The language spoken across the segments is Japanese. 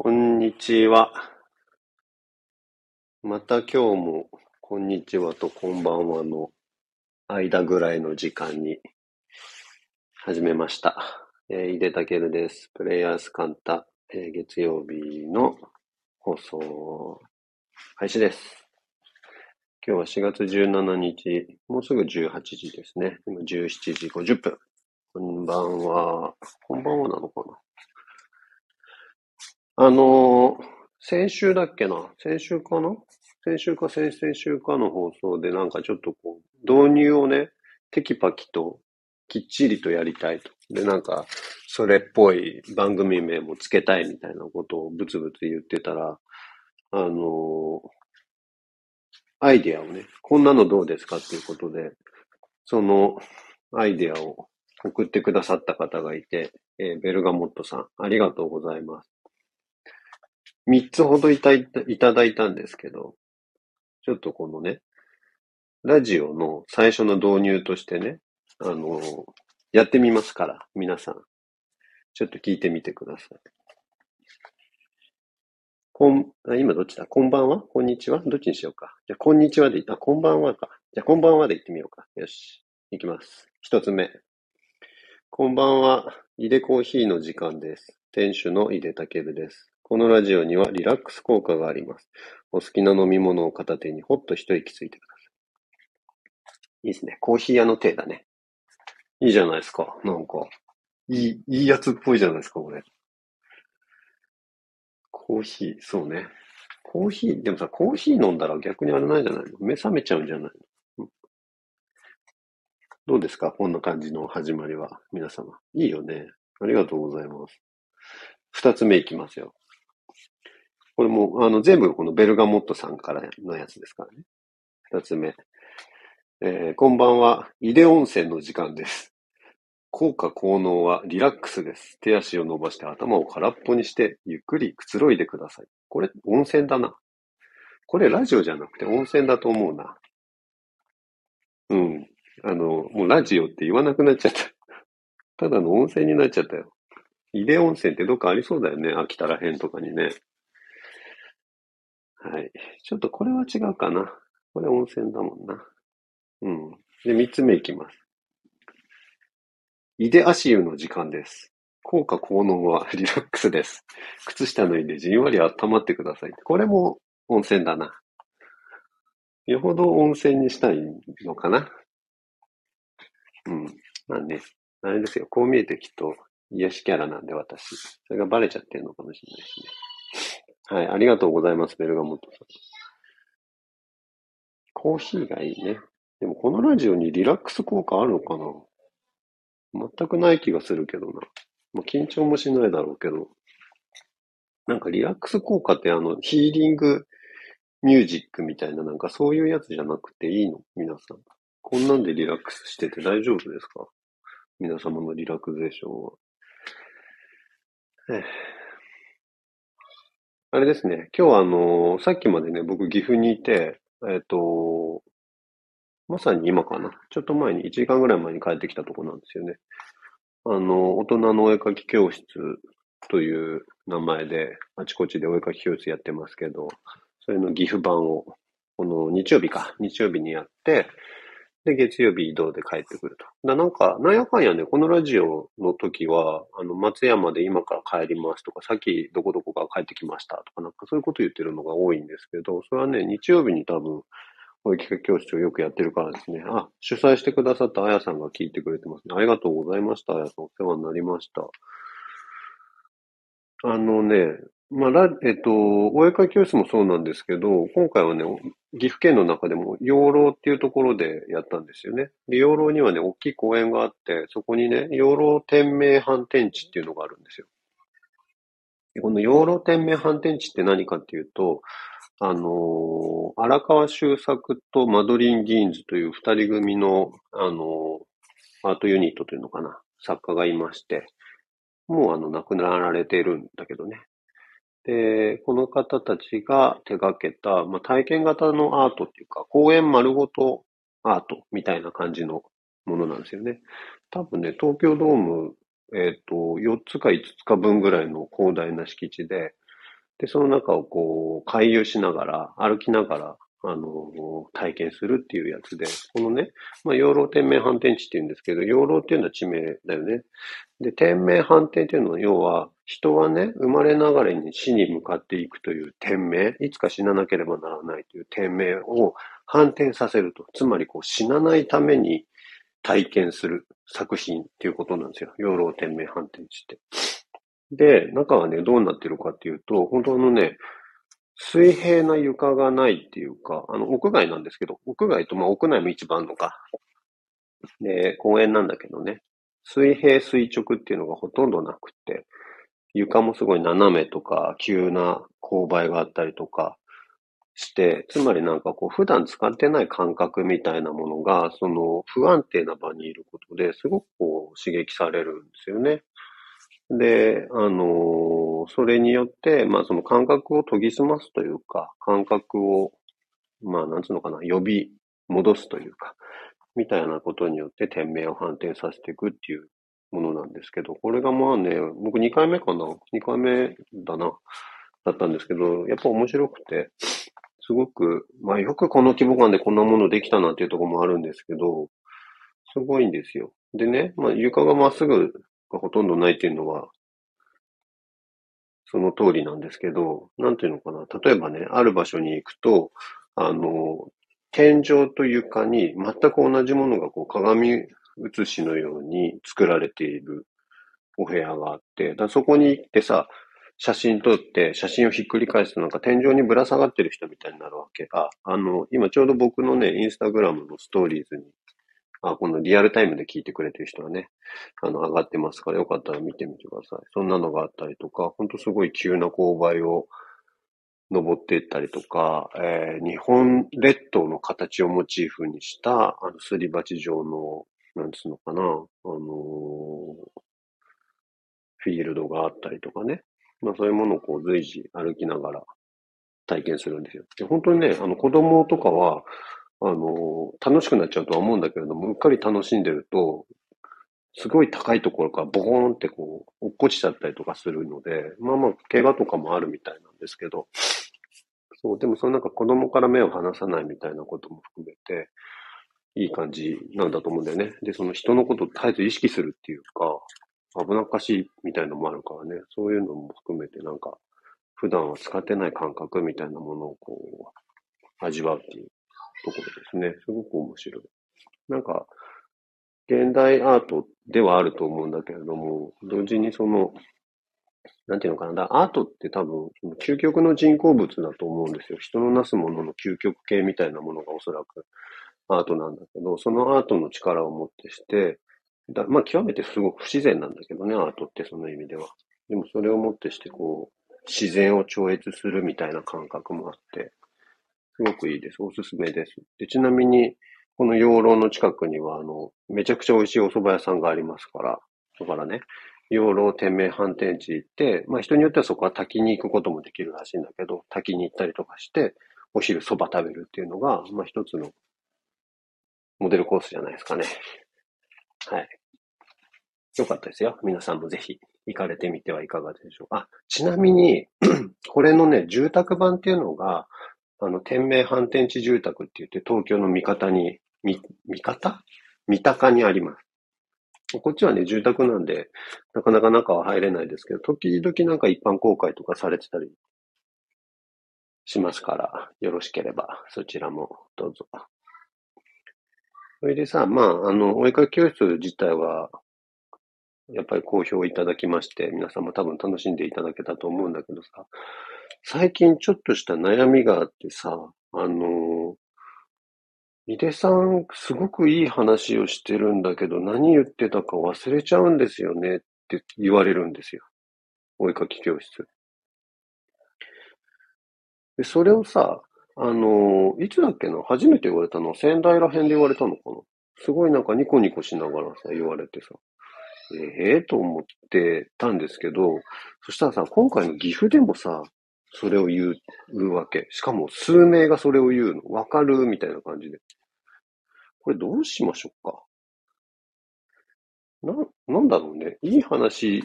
こんにちは。また今日も、こんにちはとこんばんはの間ぐらいの時間に始めました。えー、井出武です。プレイヤースカンタ、えー月曜日の放送開始です。今日は4月17日、もうすぐ18時ですね。今17時50分。こんばんは。こんばんはなのかな？あのー先週だっけな？先週かな？先週か先々週かの放送でなんかちょっとこう、導入をね、テキパキときっちりとやりたいと。で、なんか、それっぽい番組名もつけたいみたいなことをブツブツ言ってたら、あのーアイディアをね、こんなのどうですかっていうことで、そのアイディアを送ってくださった方がいて、えーベルガモットさん、ありがとうございます。三つほどいたいただいたんですけど、ちょっとこのね、ラジオの最初の導入としてね、あの、やってみますから、皆さん。ちょっと聞いてみてください。こん、あ今どっちだ？こんばんは？こんにちは？どっちにしようか？じゃ、こんにちはでい、あ、こんばんはか。じゃ、こんばんはで言ってみようか。よし。いきます。一つ目。こんばんは。井出コーヒーの時間です。店主の井出武です。このラジオにはリラックス効果があります。お好きな飲み物を片手にほっと一息ついてください。いいですね。コーヒー屋の手だね。いいじゃないですか。なんか、いい、いいやつっぽいじゃないですか、これ。コーヒー、そうね。コーヒー、でもさ、コーヒー飲んだら逆にあれないじゃないの？目覚めちゃうんじゃないの？んどうですか？こんな感じの始まりは、皆様。いいよね。ありがとうございます。二つ目いきますよ。これも、あの、全部このベルガモットさんからのやつですからね。二つ目。えーこんばんは。井出温泉の時間です。効果効能はリラックスです。手足を伸ばして頭を空っぽにして、ゆっくりくつろいでください。これ、温泉だな。これラジオじゃなくて温泉だと思うな。うん。あの、もうラジオって言わなくなっちゃった。ただの温泉になっちゃったよ。井出温泉ってどっかありそうだよね。秋田ら辺とかにね。はい。ちょっとこれは違うかな。これ温泉だもんな。うん。で、三つ目いきます。井出足湯の時間です。効果効能はリラックスです。靴下脱いでじんわり温まってください。これも温泉だな。よほど温泉にしたいのかな。うん。まあね、あれですよ。こう見えてきっと癒しキャラなんで私。それがバレちゃってるのかもしれないですね。はい。ありがとうございます、ベルガモットさん。コーヒーがいいね。でもこのラジオにリラックス効果あるのかな？全くない気がするけどな。まあ、緊張もしないだろうけど。なんかリラックス効果ってあの、ヒーリングミュージックみたいななんかそういうやつじゃなくていいの？皆さん。こんなんでリラックスしてて大丈夫ですか？皆様のリラクゼーションは。あれですね。今日はあの、さっきまでね、僕岐阜にいて、えっと、まさに今かな。ちょっと前に、1時間ぐらい前に帰ってきたとこなんですよね。あの、大人のお絵描き教室という名前で、あちこちでお絵描き教室やってますけど、それの岐阜版を、この日曜日か、日曜日にやって、で、月曜日移動で帰ってくると。だなんか、なんやかんやね、このラジオの時は、あの、松山で今から帰りますとか、さっきどこどこから帰ってきましたとか、なんかそういうこと言ってるのが多いんですけど、それはね、日曜日に多分、お絵描き教室をよくやってるからですね。あ、主催してくださったあやさんが聞いてくれてますね。ありがとうございました。あやさん、お世話になりました。あのね、まあ、ラえっと、お絵描き教室もそうなんですけど、今回はね、岐阜県の中でも養老っていうところでやったんですよね。で、養老にはね、大きい公園があって、そこにね、養老天明反転地っていうのがあるんですよ。でこの養老天明反転地って何かっていうと、あのー荒川修作とマドリン・ギーンズという二人組の、あのーアートユニットというのかな、作家がいまして、もうあの、亡くなられているんだけどね。で、この方たちが手掛けた、まあ、体験型のアートっていうか、公園丸ごとアートみたいな感じのものなんですよね。多分ね、東京ドーム、えっと、4つか5つか分ぐらいの広大な敷地で、で、その中をこう、回遊しながら、歩きながら、あの、体験するっていうやつで、このね、まあ、養老天命反転地って言うんですけど、養老っていうのは地名だよね。で、天命反転っていうのは、要は、人はね、生まれながらに死に向かっていくという天命、いつか死ななければならないという天命を反転させると。つまり、こう、死なないために体験する作品っていうことなんですよ。養老天命反転地って。で、中はね、どうなってるかっていうと、本当のね、水平な床がないっていうか、あの、屋外なんですけど、屋外と、まあ、屋内も一番のか。で、公園なんだけどね、水平垂直っていうのがほとんどなくて、床もすごい斜めとか、急な勾配があったりとかして、つまりなんかこう、普段使ってない感覚みたいなものが、その不安定な場にいることですごくこう、刺激されるんですよね。で、あのそれによって、まあその感覚を研ぎ澄ますというか、感覚を、まあなんつうのかな、呼び戻すというか、みたいなことによって天命を反転させていくっていうものなんですけど、これがまあね、僕2回目かな ?2 回目だな、だったんですけど、やっぱ面白くて、すごく、まあよくこの規模感でこんなものできたなっていうところもあるんですけど、すごいんですよ。でね、まあ床がまっすぐがほとんどないっていうのは、その通りなんですけど、なんていうのかな？例えばね、ある場所に行くと、あの、天井と床に全く同じものがこう鏡写しのように作られているお部屋があって、だそこに行ってさ、写真撮って、写真をひっくり返すとなんか天井にぶら下がってる人みたいになるわけ。あ、あの、今ちょうど僕のね、インスタグラムのストーリーズにあ、このリアルタイムで聞いてくれてる人はね、あの、上がってますから、よかったら見てみてください。そんなのがあったりとか、ほんとすごい急な勾配を登っていったりとか、えー、日本列島の形をモチーフにした、あの、すり鉢状の、なんつうのかな、あの、フィールドがあったりとかね。まあそういうものをこう随時歩きながら体験するんですよ。で本当にね、あの子供とかは、あの、楽しくなっちゃうとは思うんだけれども、うっかり楽しんでると、すごい高いところからボコーンってこう、落っこちちゃったりとかするので、まあまあ、怪我とかもあるみたいなんですけど、そう、でもそのなんか子供から目を離さないみたいなことも含めて、いい感じなんだと思うんだよね。で、その人のことを絶えず意識するっていうか、危なっかしいみたいのもあるからね、そういうのも含めてなんか、普段は使ってない感覚みたいなものをこう、味わうっていうところですね。すごく面白い。なんか、現代アートではあると思うんだけれども、同時にその、なんていうのかな、アートって多分、究極の人工物だと思うんですよ。人のなすものの究極系みたいなものがおそらくアートなんだけど、そのアートの力をもってして、だまあ極めてすごく不自然なんだけどね、アートってその意味では。でもそれをもってしてこう、自然を超越するみたいな感覚もあって、すごくいいです。おすすめです。でちなみに、この養老の近くには、あの、めちゃくちゃ美味しいお蕎麦屋さんがありますから、だからね、養老天命反転地行って、まあ人によってはそこは滝に行くこともできるらしいんだけど、滝に行ったりとかして、お昼蕎麦食べるっていうのが、まあ一つのモデルコースじゃないですかね。はい。よかったですよ。皆さんもぜひ行かれてみてはいかがでしょうか。あ、ちなみに、これのね、住宅版っていうのが、あの、天命反転地住宅って言って、東京の三方に、み、三方？三鷹にあります。こっちはね、住宅なんで、なかなか中は入れないですけど、時々なんか一般公開とかされてたりしますから、よろしければそちらもどうぞ。それでさ、まあ、あの、お絵かき教室自体は、やっぱり好評いただきまして、皆さんも多分楽しんでいただけたと思うんだけどさ、最近ちょっとした悩みがあってさ、あの、井出さん、すごくいい話をしてるんだけど、何言ってたか忘れちゃうんですよねって言われるんですよ。お絵かき教室。で、それをさ、あの、いつだっけな？初めて言われたの？は仙台ら辺で言われたのかな？すごいなんかニコニコしながらさ、言われてさ、ええー、と思ってたんですけど、そしたらさ、今回の岐阜でもさ、それを言うわけ。しかも数名がそれを言うの。わかるみたいな感じで。これどうしましょうか？な、なんだろうね。いい話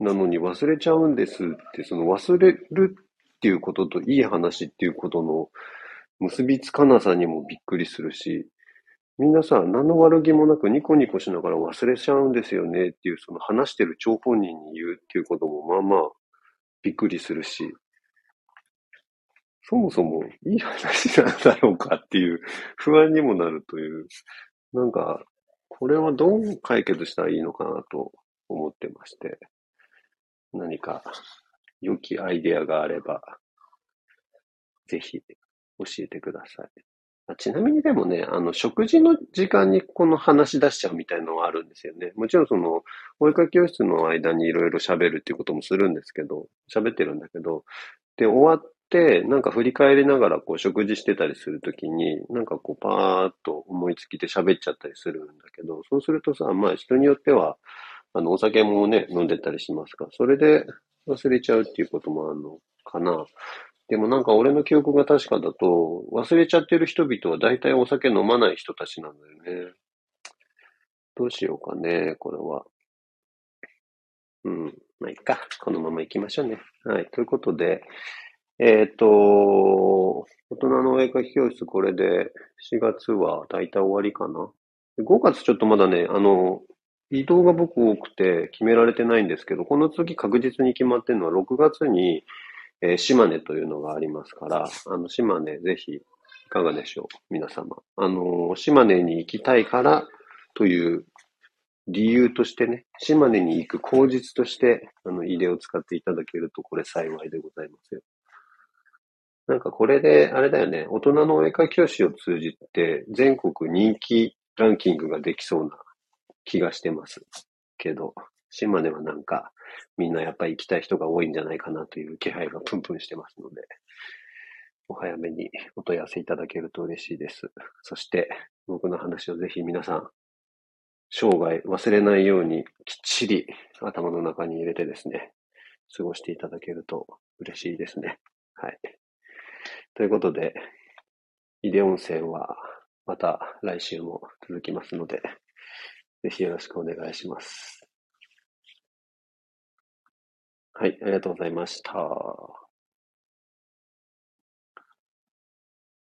なのに忘れちゃうんですって、その忘れるっていうことといい話っていうことの結びつかなさにもびっくりするし、みんなさ、何の悪気もなくニコニコしながら忘れちゃうんですよねっていう、その話してる張本人に言うっていうこともまあまあびっくりするし、そもそもいい話なんだろうかっていう不安にもなるという、なんか、これはどう解決したらいいのかなと思ってまして、何か良きアイデアがあれば、ぜひ教えてください。ちなみにでもね、あの、食事の時間にこの話し出しちゃうみたいのはあるんですよね。もちろんその、お絵かき教室の間にいろいろ喋るっていうこともするんですけど、喋ってるんだけど、で、終わって、なんか振り返りながらこう食事してたりするときに、なんかこうパーッと思いつきで喋っちゃったりするんだけど、そうするとさ、まあ人によっては、あの、お酒もね、飲んでたりしますから、それで忘れちゃうっていうこともあるのかな。でもなんか俺の記憶が確かだと、忘れちゃってる人々は大体お酒飲まない人たちなんだよね。どうしようかね、これは。うん。まあ、いいか。このまま行きましょうね。はい。ということで、えっ、ー、と、大人のお絵かき教室、これで4月は大体終わりかな。5月ちょっとまだね、あの、移動が僕多くて決められてないんですけど、この次確実に決まってるのは6月にえー、島根というのがありますから、あの、島根ぜひ、いかがでしょう？皆様。あの、島根に行きたいからという理由としてね、島根に行く口実として、あの、入れを使っていただけると、これ幸いでございますよ。なんかこれで、あれだよね、大人のお絵かき教師を通じて、全国人気ランキングができそうな気がしてますけど、島根はなんか、みんなやっぱり行きたい人が多いんじゃないかなという気配がプンプンしてますので、お早めにお問い合わせいただけると嬉しいです。そして、僕の話をぜひ皆さん、生涯忘れないようにきっちり頭の中に入れてですね、過ごしていただけると嬉しいですね。はい。ということで、イデ温泉はまた来週も続きますので、ぜひよろしくお願いします。はい、ありがとうございました。